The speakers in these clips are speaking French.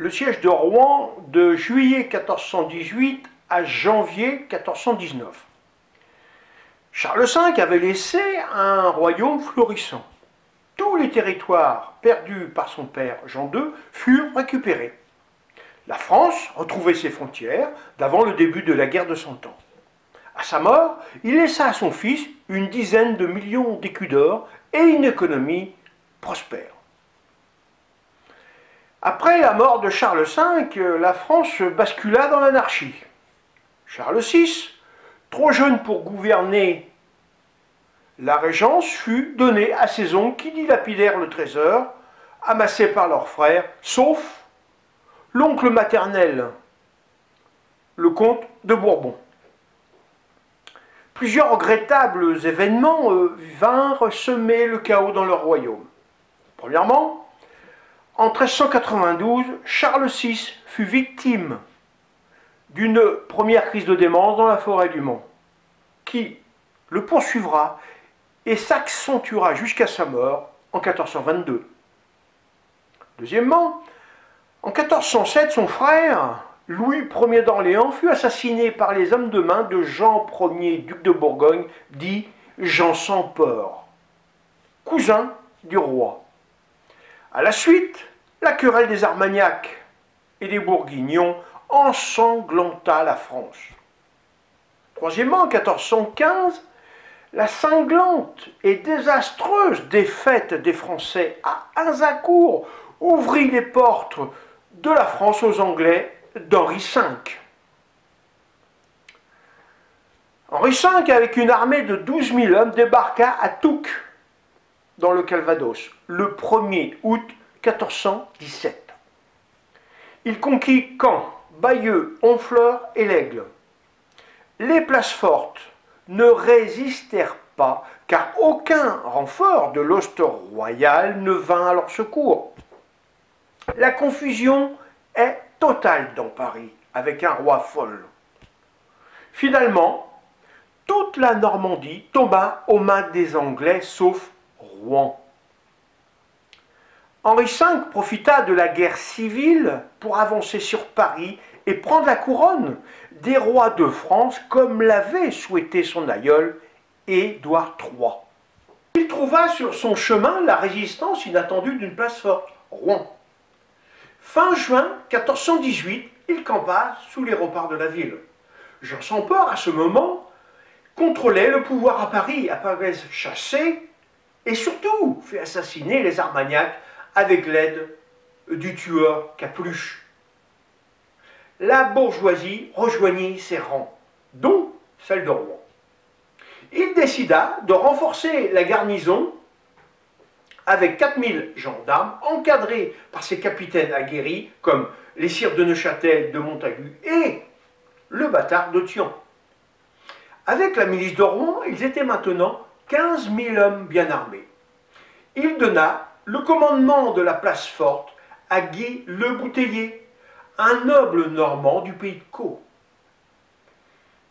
le siège de Rouen de juillet 1418 à janvier 1419. Charles V avait laissé un royaume florissant. Tous les territoires perdus par son père Jean II furent récupérés. La France retrouvait ses frontières d'avant le début de la guerre de Cent Ans. À sa mort, il laissa à son fils une dizaine de millions d'écus d'or et une économie prospère. Après la mort de Charles V, la France bascula dans l'anarchie. Charles VI, trop jeune pour gouverner la régence, fut donnée à ses oncles qui dilapidèrent le trésor amassé par leurs frères, sauf l'oncle maternel, le comte de Bourbon. Plusieurs regrettables événements euh, vinrent semer le chaos dans leur royaume. Premièrement, en 1392, Charles VI fut victime d'une première crise de démence dans la forêt du Mont, qui le poursuivra et s'accentuera jusqu'à sa mort en 1422. Deuxièmement, en 1407, son frère, Louis Ier d'Orléans, fut assassiné par les hommes de main de Jean Ier, duc de Bourgogne, dit Jean sans peur, cousin du roi. À la suite, la querelle des Armagnacs et des Bourguignons ensanglanta la France. Troisièmement, en 1415, la cinglante et désastreuse défaite des Français à Azincourt ouvrit les portes de la France aux Anglais d'Henri V. Henri V, avec une armée de 12 000 hommes, débarqua à Touques, dans le Calvados, le 1er août 1417. Il conquit Caen, Bayeux, Honfleur et l'Aigle. Les places fortes ne résistèrent pas, car aucun renfort de l'hoste royal ne vint à leur secours. La confusion est totale dans Paris, avec un roi folle. Finalement, toute la Normandie tomba aux mains des Anglais, sauf Rouen. Henri V profita de la guerre civile pour avancer sur Paris et prendre la couronne des rois de France comme l'avait souhaité son aïeul Édouard III. Il trouva sur son chemin la résistance inattendue d'une place forte, Rouen. Fin juin 1418, il campa sous les remparts de la ville. Jean peur, à ce moment, contrôlait le pouvoir à Paris, apparaît chassé et surtout fait assassiner les Armagnacs avec l'aide du tueur Capeluche. La bourgeoisie rejoignit ses rangs, dont celle de Rouen. Il décida de renforcer la garnison avec 4000 gendarmes encadrés par ses capitaines aguerris comme les sires de Neuchâtel, de Montagu et le bâtard de Thion. Avec la milice de Rouen, ils étaient maintenant 15 000 hommes bien armés. Il donna le commandement de la place forte à Guy le Bouteiller, un noble normand du pays de Caux.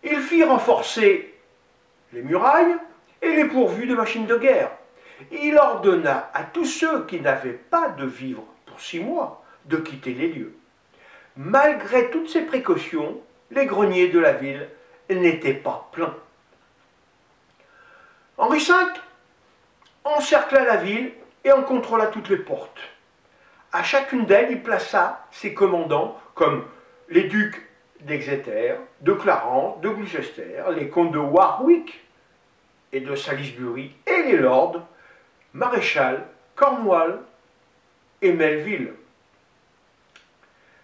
Il fit renforcer les murailles et les pourvus de machines de guerre. Il ordonna à tous ceux qui n'avaient pas de vivres pour six mois de quitter les lieux. Malgré toutes ces précautions, les greniers de la ville n'étaient pas pleins. Henri V encercla la ville et en contrôla toutes les portes. À chacune d'elles, il plaça ses commandants, comme les ducs d'Exeter, de Clarence, de Gloucester, les comtes de Warwick et de Salisbury, et les lords, maréchal, Cornwall et Melville.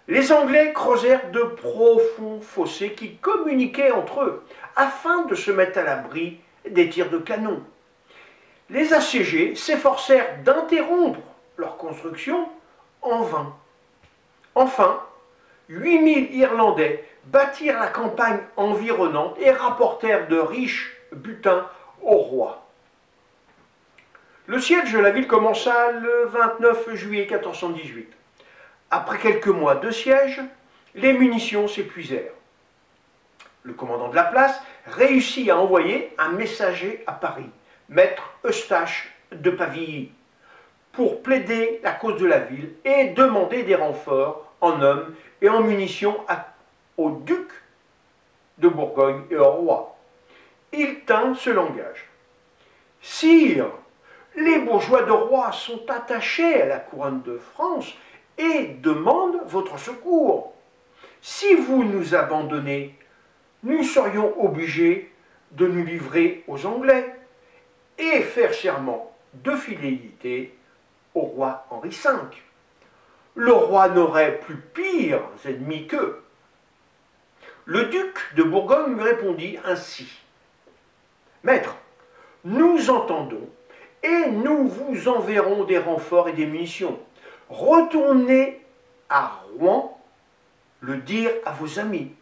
Les Anglais creusèrent de profonds fossés qui communiquaient entre eux, afin de se mettre à l'abri des tirs de canon les assiégés s'efforcèrent d'interrompre leur construction en vain. Enfin, 8000 Irlandais bâtirent la campagne environnante et rapportèrent de riches butins au roi. Le siège de la ville commença le 29 juillet 1418. Après quelques mois de siège, les munitions s'épuisèrent. Le commandant de la place réussit à envoyer un messager à Paris maître Eustache de Pavilly, pour plaider la cause de la ville et demander des renforts en hommes et en munitions au duc de Bourgogne et au roi. Il tint ce langage. Sire, les bourgeois de roi sont attachés à la couronne de France et demandent votre secours. Si vous nous abandonnez, nous serions obligés de nous livrer aux Anglais et faire serment de fidélité au roi Henri V. Le roi n'aurait plus pires ennemis qu'eux. Le duc de Bourgogne lui répondit ainsi. Maître, nous entendons et nous vous enverrons des renforts et des munitions. Retournez à Rouen le dire à vos amis.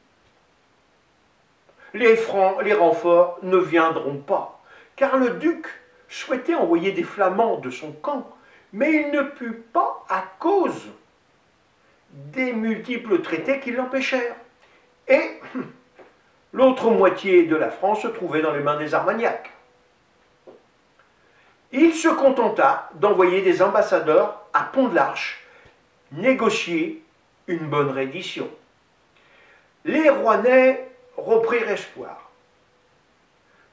Les, francs, les renforts ne viendront pas, car le duc souhaitait envoyer des flamands de son camp, mais il ne put pas à cause des multiples traités qui l'empêchèrent. Et l'autre moitié de la France se trouvait dans les mains des Armagnacs. Il se contenta d'envoyer des ambassadeurs à Pont-de-l'Arche négocier une bonne reddition. Les Rouennais reprirent espoir.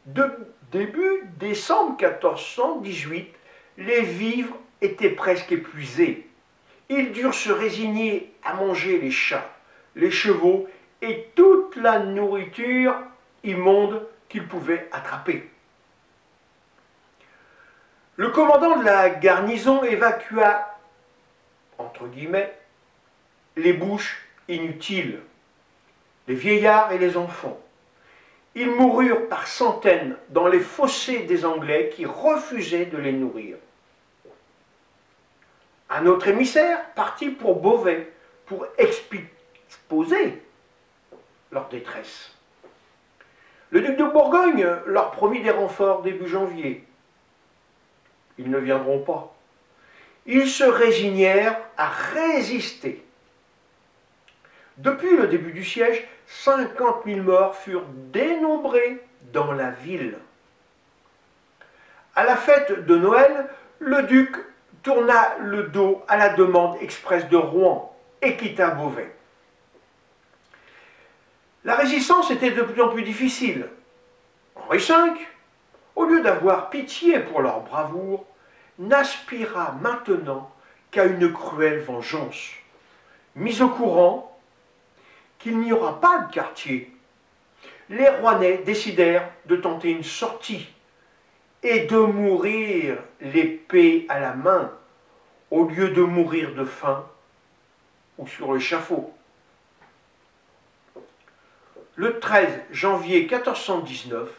De début décembre 1418, les vivres étaient presque épuisés. Ils durent se résigner à manger les chats, les chevaux et toute la nourriture immonde qu'ils pouvaient attraper. Le commandant de la garnison évacua, entre guillemets, les bouches inutiles, les vieillards et les enfants. Ils moururent par centaines dans les fossés des Anglais qui refusaient de les nourrir. Un autre émissaire partit pour Beauvais pour exposer leur détresse. Le duc de Bourgogne leur promit des renforts début janvier. Ils ne viendront pas. Ils se résignèrent à résister. Depuis le début du siège, 50 000 morts furent dénombrés dans la ville. À la fête de Noël, le duc tourna le dos à la demande expresse de Rouen et quitta Beauvais. La résistance était de plus en plus difficile. Henri V, au lieu d'avoir pitié pour leur bravoure, n'aspira maintenant qu'à une cruelle vengeance. Mis au courant qu'il n'y aura pas de quartier, les Rouennais décidèrent de tenter une sortie et de mourir l'épée à la main au lieu de mourir de faim ou sur l'échafaud. Le 13 janvier 1419,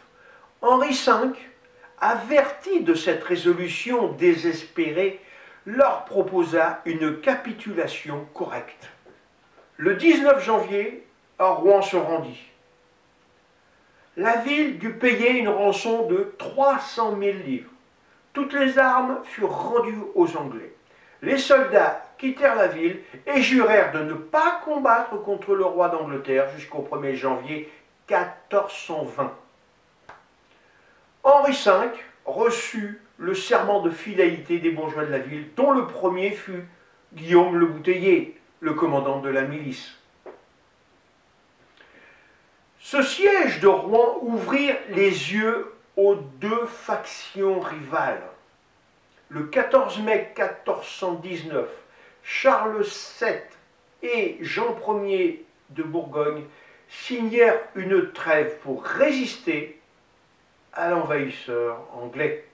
Henri V, averti de cette résolution désespérée, leur proposa une capitulation correcte. Le 19 janvier, Rouen se rendit la ville dut payer une rançon de 300 000 livres. Toutes les armes furent rendues aux Anglais. Les soldats quittèrent la ville et jurèrent de ne pas combattre contre le roi d'Angleterre jusqu'au 1er janvier 1420. Henri V reçut le serment de fidélité des bourgeois de la ville, dont le premier fut Guillaume le Bouteiller, le commandant de la milice. Ce siège de Rouen ouvrit les yeux aux deux factions rivales. Le 14 mai 1419, Charles VII et Jean Ier de Bourgogne signèrent une trêve pour résister à l'envahisseur anglais.